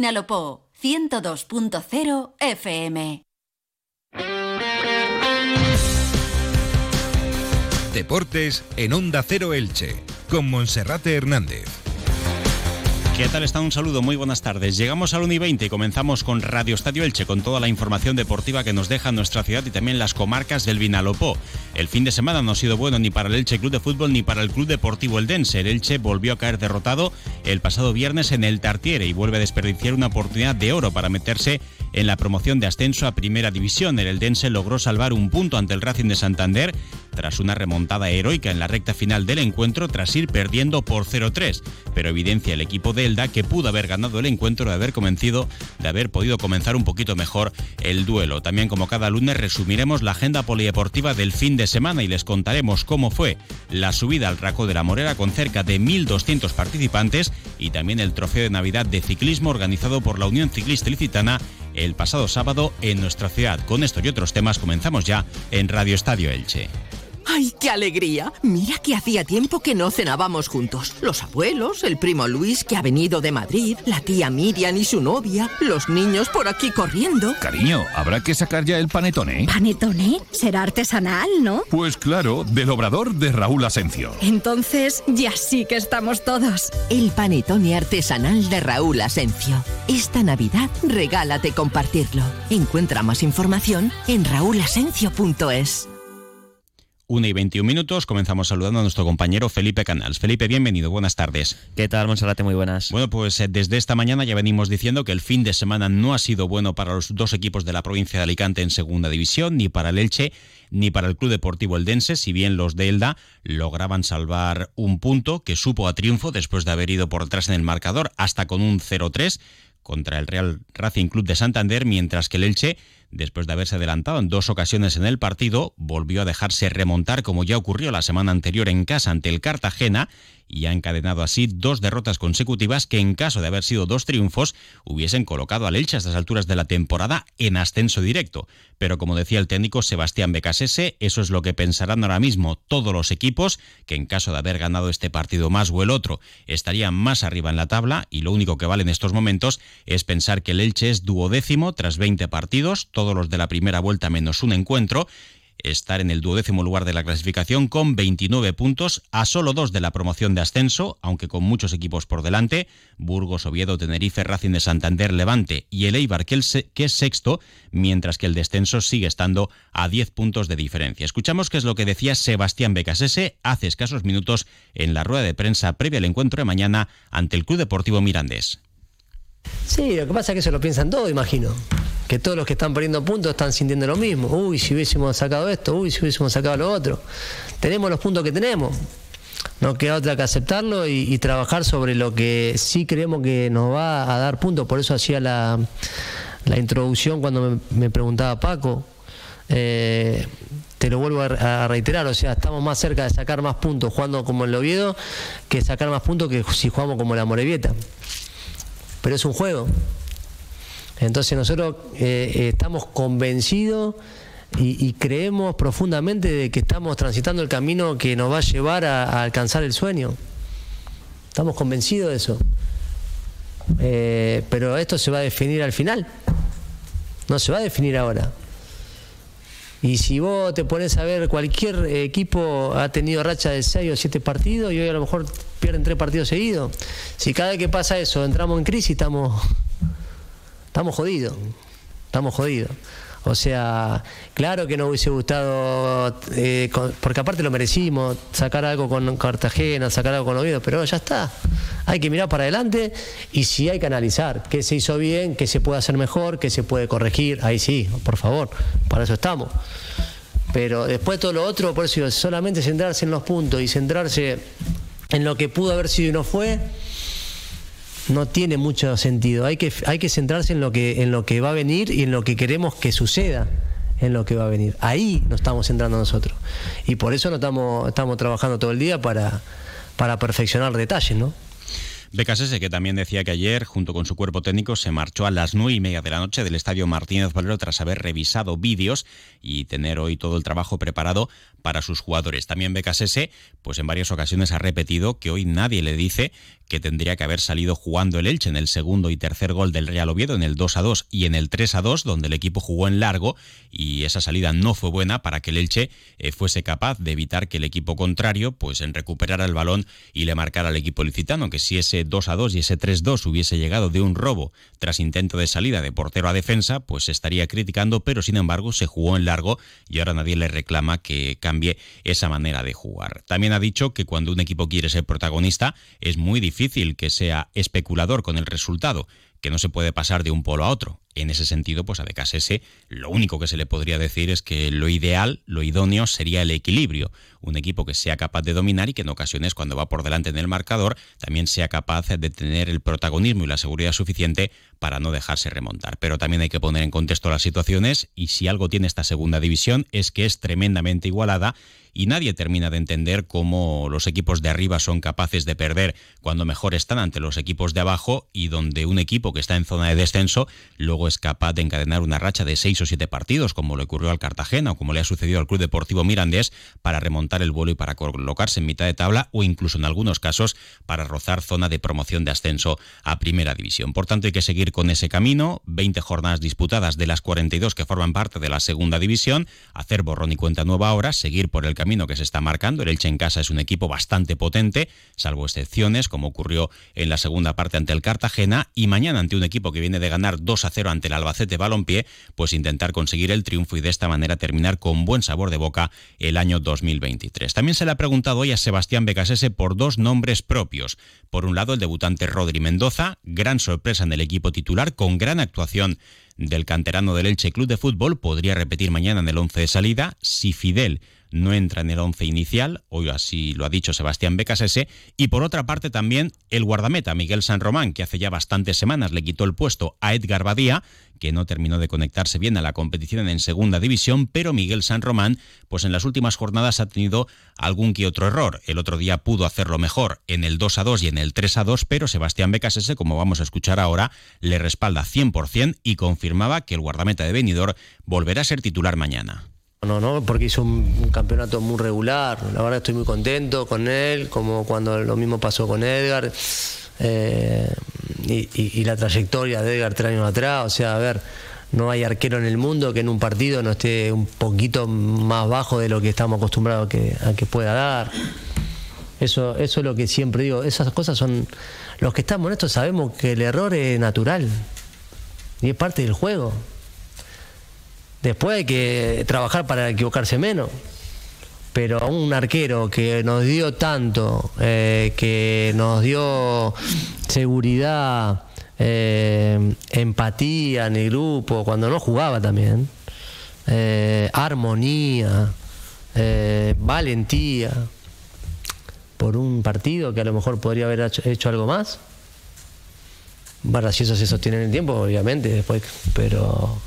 Nalopó 102.0 FM. Deportes en Onda Cero Elche, con Monserrate Hernández. ¿Qué tal está? Un saludo, muy buenas tardes. Llegamos al 1 y 20 y comenzamos con Radio Estadio Elche, con toda la información deportiva que nos deja nuestra ciudad y también las comarcas del Vinalopó. El fin de semana no ha sido bueno ni para el Elche Club de Fútbol ni para el Club Deportivo Eldense. El Elche volvió a caer derrotado el pasado viernes en el Tartiere y vuelve a desperdiciar una oportunidad de oro para meterse en la promoción de ascenso a Primera División. El Eldense logró salvar un punto ante el Racing de Santander tras una remontada heroica en la recta final del encuentro tras ir perdiendo por 0-3, pero evidencia el equipo de Elda que pudo haber ganado el encuentro de haber convencido de haber podido comenzar un poquito mejor el duelo. También como cada lunes resumiremos la agenda polideportiva del fin de semana y les contaremos cómo fue la subida al Raco de la Morera con cerca de 1.200 participantes y también el trofeo de Navidad de ciclismo organizado por la Unión Ciclista Ilicitana el pasado sábado en nuestra ciudad. Con esto y otros temas comenzamos ya en Radio Estadio Elche. ¡Ay, qué alegría! Mira que hacía tiempo que no cenábamos juntos. Los abuelos, el primo Luis que ha venido de Madrid, la tía Miriam y su novia, los niños por aquí corriendo. Cariño, habrá que sacar ya el panetone. ¿Panetone? Será artesanal, ¿no? Pues claro, del obrador de Raúl Asencio. Entonces, ya sí que estamos todos. El panetone artesanal de Raúl Asencio. Esta Navidad regálate compartirlo. Encuentra más información en raulasencio.es. 1 y 21 minutos, comenzamos saludando a nuestro compañero Felipe Canals. Felipe, bienvenido, buenas tardes. ¿Qué tal, Monserrate? Muy buenas. Bueno, pues eh, desde esta mañana ya venimos diciendo que el fin de semana no ha sido bueno para los dos equipos de la provincia de Alicante en segunda división, ni para el Elche, ni para el Club Deportivo Eldense, si bien los de Elda lograban salvar un punto que supo a triunfo después de haber ido por detrás en el marcador hasta con un 0-3 contra el Real Racing Club de Santander, mientras que el Elche después de haberse adelantado en dos ocasiones en el partido, volvió a dejarse remontar como ya ocurrió la semana anterior en casa ante el Cartagena y ha encadenado así dos derrotas consecutivas que en caso de haber sido dos triunfos hubiesen colocado al Elche a estas alturas de la temporada en ascenso directo. Pero como decía el técnico Sebastián Becasese, eso es lo que pensarán ahora mismo todos los equipos, que en caso de haber ganado este partido más o el otro estarían más arriba en la tabla y lo único que vale en estos momentos es pensar que el Elche es duodécimo tras 20 partidos, todos los de la primera vuelta menos un encuentro, estar en el duodécimo lugar de la clasificación con 29 puntos, a solo dos de la promoción de ascenso, aunque con muchos equipos por delante, Burgos, Oviedo, Tenerife, Racing de Santander, Levante y el Eibar, que, es sexto, mientras que el descenso sigue estando a 10 puntos de diferencia. Escuchamos qué es lo que decía Sebastián Becasese hace escasos minutos en la rueda de prensa previa al encuentro de mañana ante el Club Deportivo Mirandés. Sí, lo que pasa es que se lo piensan todo, imagino que todos los que están perdiendo puntos están sintiendo lo mismo. Uy, si hubiésemos sacado esto, uy, si hubiésemos sacado lo otro. Tenemos los puntos que tenemos. No queda otra que aceptarlo y, trabajar sobre lo que sí creemos que nos va a dar puntos. Por eso hacía la, introducción cuando me, preguntaba Paco. Eh, te lo vuelvo a, reiterar, o sea, estamos más cerca de sacar más puntos jugando como el Oviedo que sacar más puntos que si jugamos como la Morevieta. Pero es un juego, entonces nosotros eh, eh, estamos convencidos y, creemos profundamente de que estamos transitando el camino que nos va a llevar a, alcanzar el sueño. Estamos convencidos de eso. Eh, pero esto se va a definir al final. No se va a definir ahora. Y si vos te pones a ver, cualquier equipo ha tenido racha de 6 o 7 partidos y hoy a lo mejor pierden 3 partidos seguidos. Si cada vez que pasa eso entramos en crisis, estamos estamos jodidos, estamos jodidos. O sea, claro que nos hubiese gustado, eh, porque aparte lo merecimos, sacar algo con Cartagena, sacar algo con Oviedo, pero ya está. Hay que mirar para adelante y si hay que analizar qué se hizo bien, qué se puede hacer mejor, qué se puede corregir, ahí sí, por favor, para eso estamos. Pero después todo lo otro, por eso solamente centrarse en los puntos y centrarse en lo que pudo haber sido y no fue, no tiene mucho sentido. Hay que, hay que centrarse en lo que, en lo que va a venir y en lo que queremos que suceda en lo que va a venir. Ahí nos estamos centrando nosotros. Y por eso no estamos, estamos trabajando todo el día para, para perfeccionar detalles, ¿no? BKSS, que también decía que ayer, junto con su cuerpo técnico, se marchó a las nueve y media de la noche del estadio Martínez Valero tras haber revisado vídeos y tener hoy todo el trabajo preparado para sus jugadores. También BKSS, pues en varias ocasiones ha repetido que hoy nadie le dice que tendría que haber salido jugando el Elche en el segundo y tercer gol del Real Oviedo, en el 2 a 2 y en el 3 a 2, donde el equipo jugó en largo y esa salida no fue buena para que el Elche eh, fuese capaz de evitar que el equipo contrario pues en recuperara el balón y le marcara al equipo licitano, que si ese 2 a 2 y ese 3 2 hubiese llegado de un robo tras intento de salida de portero a defensa, pues se estaría criticando, pero sin embargo se jugó en largo y ahora nadie le reclama que cambie esa manera de jugar. También ha dicho que cuando un equipo quiere ser protagonista es muy difícil que sea especulador con el resultado, que no se puede pasar de un polo a otro. En ese sentido, pues a ese lo único que se le podría decir es que lo ideal, lo idóneo sería el equilibrio. Un equipo que sea capaz de dominar y que en ocasiones, cuando va por delante en el marcador, también sea capaz de tener el protagonismo y la seguridad suficiente para no dejarse remontar. Pero también hay que poner en contexto las situaciones y si algo tiene esta segunda división es que es tremendamente igualada y nadie termina de entender cómo los equipos de arriba son capaces de perder cuando mejor están ante los equipos de abajo y donde un equipo que está en zona de descenso luego es capaz de encadenar una racha de seis o siete partidos, como le ocurrió al Cartagena o como le ha sucedido al Club Deportivo Mirandés, para remontar el vuelo y para colocarse en mitad de tabla o incluso en algunos casos para rozar zona de promoción de ascenso a Primera División. Por tanto, hay que seguir con ese camino, 20 jornadas disputadas de las 42 que forman parte de la Segunda División, hacer borrón y cuenta nueva ahora, seguir por el camino que se está marcando. El Elche en casa es un equipo bastante potente, salvo excepciones, como ocurrió en la segunda parte ante el Cartagena, y mañana ante un equipo que viene de ganar 2 a 0 ante el Albacete Balompié, pues intentar conseguir el triunfo y de esta manera terminar con buen sabor de boca el año 2023. También se le ha preguntado hoy a Sebastián Becasese por dos nombres propios. Por un lado, el debutante Rodri Mendoza, gran sorpresa en el equipo titular, con gran actuación del canterano del Elche Club de Fútbol, podría repetir mañana en el 11 de salida. Si Fidel no entra en el once inicial, hoy así lo ha dicho Sebastián Becasese, y por otra parte también el guardameta Miguel San Román, que hace ya bastantes semanas le quitó el puesto a Edgar Badía, que no terminó de conectarse bien a la competición en segunda división, pero Miguel San Román, pues en las últimas jornadas ha tenido algún que otro error. El otro día pudo hacerlo mejor en el 2 a 2 y en el 3 a 2, pero Sebastián Becasese, como vamos a escuchar ahora, le respalda 100% y confirmaba que el guardameta de Benidorm volverá a ser titular mañana. No, no, porque hizo un, campeonato muy regular. La verdad estoy muy contento con él, como cuando lo mismo pasó con Edgar. Eh, y, la trayectoria de Edgar tres años atrás. O sea, a ver, no hay arquero en el mundo que en un partido no esté un poquito más bajo de lo que estamos acostumbrados que, a que pueda dar. Eso, eso es lo que siempre digo. Esas cosas son. Los que estamos en esto sabemos que el error es natural y es parte del juego. Después hay que trabajar para equivocarse menos. Pero un arquero que nos dio tanto, eh, que nos dio seguridad, eh, empatía en el grupo, cuando no jugaba también, eh, armonía, valentía, por un partido que a lo mejor podría haber hecho, algo más. Bueno, si eso se sostiene en el tiempo, obviamente, después, pero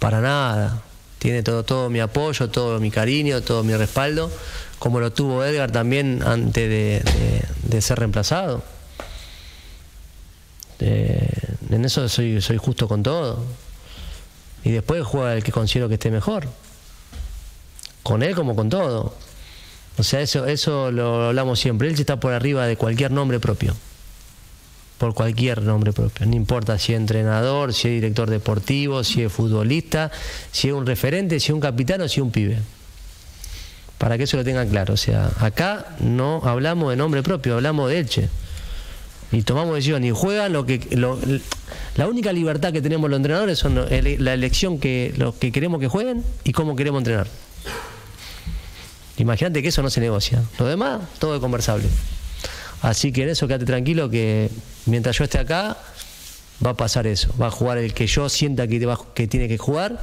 para nada. Tiene todo, todo mi apoyo, todo mi cariño, todo mi respaldo, como lo tuvo Edgar también antes de, ser reemplazado. Eh, en eso soy, soy justo con todo. Y después juega el que considero que esté mejor. Con él como con todo. O sea, eso, eso lo hablamos siempre. Él está por arriba de cualquier nombre propio por cualquier nombre propio. No importa si es entrenador, si es director deportivo, si es futbolista, si es un referente, si es un capitán o si es un pibe. Para que eso lo tengan claro. O sea, acá no hablamos de nombre propio, hablamos de Elche. Y tomamos decisiones y juegan lo que. la única libertad que tenemos los entrenadores son la elección que, los que queremos que jueguen y cómo queremos entrenar. Imagínate que eso no se negocia. Lo demás, todo es conversable. Así que en eso quédate tranquilo que mientras yo esté acá va a pasar eso. Va a jugar el que yo sienta que, que tiene que jugar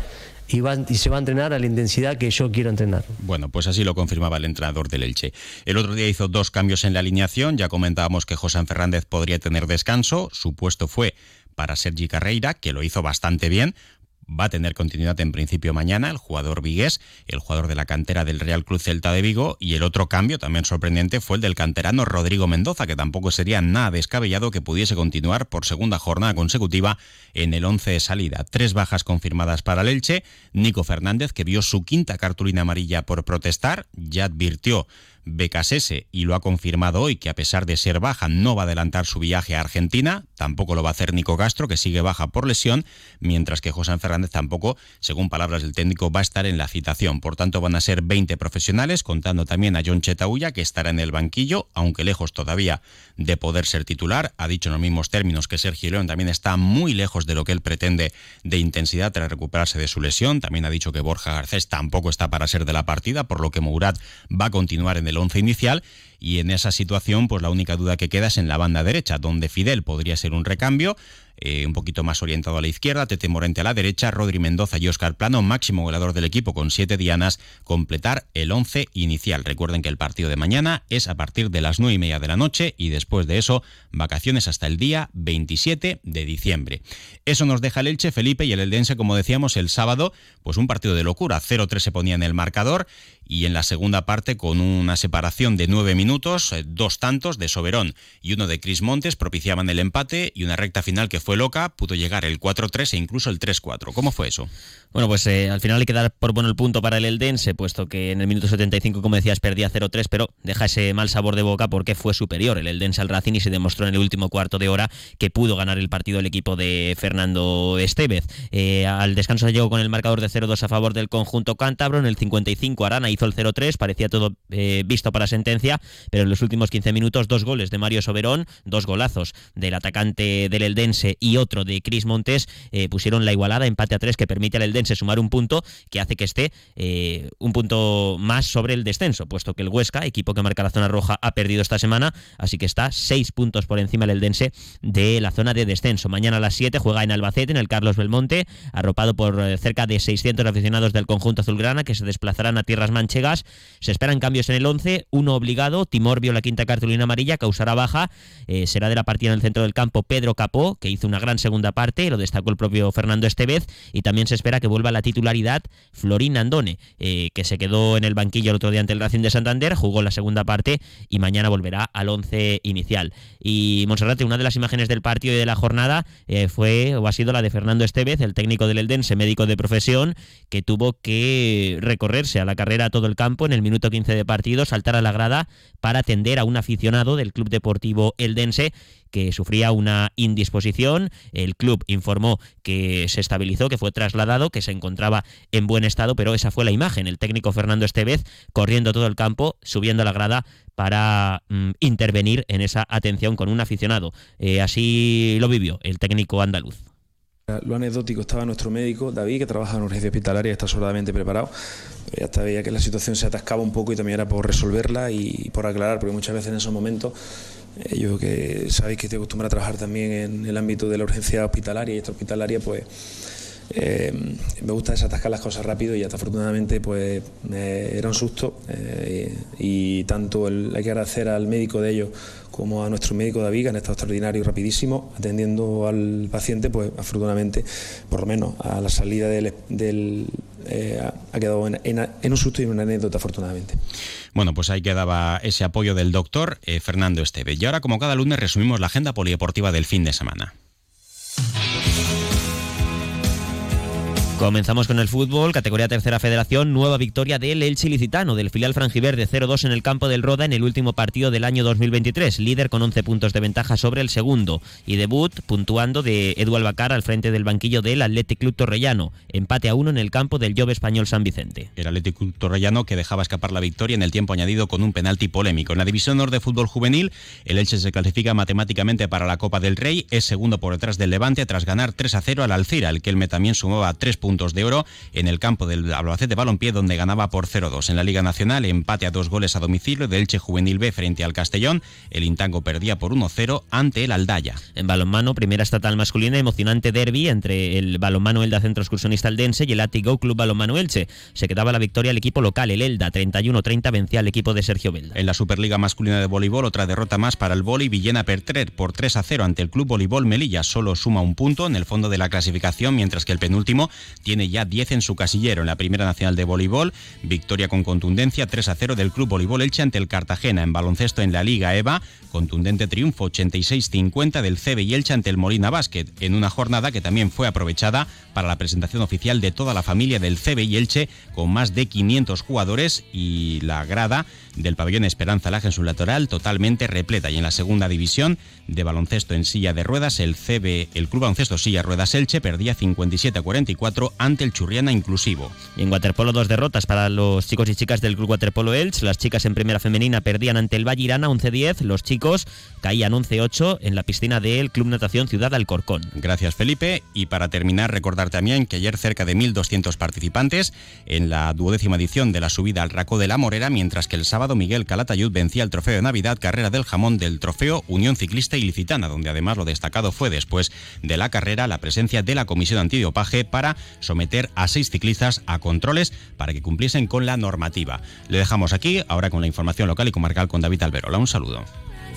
y, y, se va a entrenar a la intensidad que yo quiero entrenar. Bueno, pues así lo confirmaba el entrenador del Elche. El otro día hizo dos cambios en la alineación. Ya comentábamos que José Fernández podría tener descanso. Su puesto fue para Sergi Carreira, que lo hizo bastante bien va a tener continuidad en principio mañana, el jugador Vigués, el jugador de la cantera del Real Cruz Celta de Vigo, y el otro cambio también sorprendente fue el del canterano Rodrigo Mendoza, que tampoco sería nada descabellado que pudiese continuar por segunda jornada consecutiva en el 11 de salida. Tres bajas confirmadas para el Elche, Nico Fernández, que vio su quinta cartulina amarilla por protestar, ya advirtió Becasese y lo ha confirmado hoy que a pesar de ser baja no va a adelantar su viaje a Argentina, tampoco lo va a hacer Nico Castro que sigue baja por lesión, mientras que José Fernández tampoco, según palabras del técnico, va a estar en la citación. Por tanto van a ser 20 profesionales, contando también a John Chetauya que estará en el banquillo, aunque lejos todavía de poder ser titular. Ha dicho en los mismos términos que Sergio León también está muy lejos de lo que él pretende de intensidad tras recuperarse de su lesión. También ha dicho que Borja Garcés tampoco está para ser de la partida, por lo que Mourad va a continuar en once inicial y en esa situación pues la única duda que queda es en la banda derecha, donde Fidel podría ser un recambio, eh, un poquito más orientado a la izquierda, Tete Morente a la derecha, Rodri Mendoza y Oscar Plano, máximo goleador del equipo con siete dianas, completar el once inicial. Recuerden que el partido de mañana es a partir de las nueve y media de la noche y después de eso, vacaciones hasta el día 27 de diciembre. Eso nos deja el Elche, Felipe y el Eldense, como decíamos, el sábado, pues un partido de locura. 0-3 se ponía en el marcador y en la segunda parte con una separación de nueve minutos, eh, dos tantos de Soberón y uno de Cris Montes propiciaban el empate y una recta final que fue loca, pudo llegar el 4-3 e incluso el 3-4. ¿Cómo fue eso? Bueno, pues eh, al final hay que dar por bueno el punto para el Eldense, puesto que en el minuto 75, como decías, perdía 0-3, pero deja ese mal sabor de boca porque fue superior el Eldense al Racing y se demostró en el último cuarto de hora que pudo ganar el partido el equipo de Fernando Estevez. Eh, al descanso se llegó con el marcador de 0-2 a favor del conjunto cántabro. En el 55 Arana hizo el 0-3, parecía todo eh, visto para sentencia, pero en los últimos 15 minutos dos goles de Mario Soberón, dos golazos del atacante del Eldense y otro de Cris Montes pusieron la igualada, empate a 3 que permite al Eldense sumar un punto que hace que esté eh, un punto más sobre el descenso, puesto que el Huesca, equipo que marca la zona roja, ha perdido esta semana, así que está seis puntos por encima del Dense de la zona de descenso. Mañana a las 7 juega en Albacete, en el Carlos Belmonte, arropado por eh, cerca de 600 aficionados del conjunto azulgrana que se desplazarán a tierras manchegas. Se esperan cambios en el 11, uno obligado, Timor vio la quinta cartulina amarilla, causará baja, eh, será de la partida en el centro del campo Pedro Capó, que hizo una gran segunda parte, lo destacó el propio Fernando Estevez, y también se espera que vuelva a la titularidad Florín Andone, eh, que se quedó en el banquillo el otro día ante el Racing de Santander, jugó la segunda parte y mañana volverá al once inicial. Y Monserrate, una de las imágenes del partido y de la jornada eh, fue o ha sido la de Fernando Estevez, el técnico del Eldense, médico de profesión, que tuvo que recorrerse a la carrera a todo el campo en el minuto 15 de partido, saltar a la grada para atender a un aficionado del Club Deportivo Eldense que sufría una indisposición. El club informó que se estabilizó, que fue trasladado, que se encontraba en buen estado, pero esa fue la imagen. El técnico Fernando Estevez corriendo todo el campo, subiendo la grada para mm, intervenir en esa atención con un aficionado. Eh, así lo vivió el técnico andaluz. Lo anecdótico estaba nuestro médico, David, que trabaja en urgencia hospitalaria está soldadamente preparado. Ya hasta veía que la situación se atascaba un poco y también era por resolverla y por aclarar, porque muchas veces en esos momentos eh, yo que sabéis que estoy acostumbrado a trabajar también en el ámbito de la urgencia hospitalaria y esta hospitalaria, pues eh, me gusta desatascar las cosas rápido y hasta afortunadamente pues era un susto eh, y, tanto el, hay que agradecer al médico de ellos como a nuestro médico David, que han estado extraordinario y rapidísimo, atendiendo al paciente, pues afortunadamente, por lo menos a la salida del, ha quedado en, un susto y en una anécdota afortunadamente. Bueno, pues ahí quedaba ese apoyo del doctor eh, Fernando Esteve. Y ahora, como cada lunes, resumimos la agenda polideportiva del fin de semana. Comenzamos con el fútbol, categoría tercera federación, nueva victoria del Elche Licitano, del filial franjiverde 0-2 en el campo del Roda en el último partido del año 2023, líder con 11 puntos de ventaja sobre el segundo y debut puntuando de Edu Albacar al frente del banquillo del Athletic Club Torrellano, empate a uno en el campo del Jove Español San Vicente. El Athletic Club Torrellano que dejaba escapar la victoria en el tiempo añadido con un penalti polémico. En la división norte de fútbol juvenil, el Elche se clasifica matemáticamente para la Copa del Rey, es segundo por detrás del Levante tras ganar 3-0 al Alcira, el que el también sumaba 3 puntos puntos de oro en el campo del Albacete Balompié, donde ganaba por 0-2. En la Liga Nacional, empate a dos goles a domicilio del Elche Juvenil B frente al Castellón. El Intango perdía por 1-0 ante el Aldaya. En balonmano, primera estatal masculina, emocionante derby entre el balonmano Elda Centro Excursionista Aldense y el Atigo Club Balonmano Elche. Se quedaba la victoria al equipo local, el Elda, 31-30 vencía al equipo de Sergio Belda. En la Superliga masculina de voleibol, otra derrota más para el Voli Villena Pertrer por 3-0 ante el Club Voleibol Melilla. Solo suma un punto en el fondo de la clasificación, mientras que el penúltimo tiene ya 10 en su casillero. En la Primera Nacional de Voleibol, victoria con contundencia 3 a 0 del Club Voleibol Elche ante el Cartagena. En baloncesto en la Liga EVA, contundente triunfo 86-50 del CB y Elche ante el Molina Basket, en una jornada que también fue aprovechada para la presentación oficial de toda la familia del CB y Elche, con más de 500 jugadores y la grada del pabellón Esperanza Laje en su lateral totalmente repleta. Y en la segunda división de baloncesto en silla de ruedas, el CB, el Club Baloncesto Silla Ruedas Elche perdía 57 a 44 ante el Churriana Inclusivo. En waterpolo dos derrotas para los chicos y chicas del Club Waterpolo Elche. Las chicas en primera femenina perdían ante el Vallirana 11-10, los chicos caían 11-8 en la piscina del Club Natación Ciudad Alcorcón. Gracias Felipe y para terminar recordar también que ayer cerca de 1.200 participantes en la duodécima edición de la subida al Raco de la Morera, mientras que el sábado Miguel Calatayud vencía el trofeo de Navidad Carrera del Jamón del trofeo Unión Ciclista Ilicitana, donde además lo destacado fue después de la carrera la presencia de la Comisión Antidopaje para someter a seis ciclistas a controles para que cumpliesen con la normativa. Le dejamos aquí, ahora con la información local y comarcal con David Alberola. Un saludo.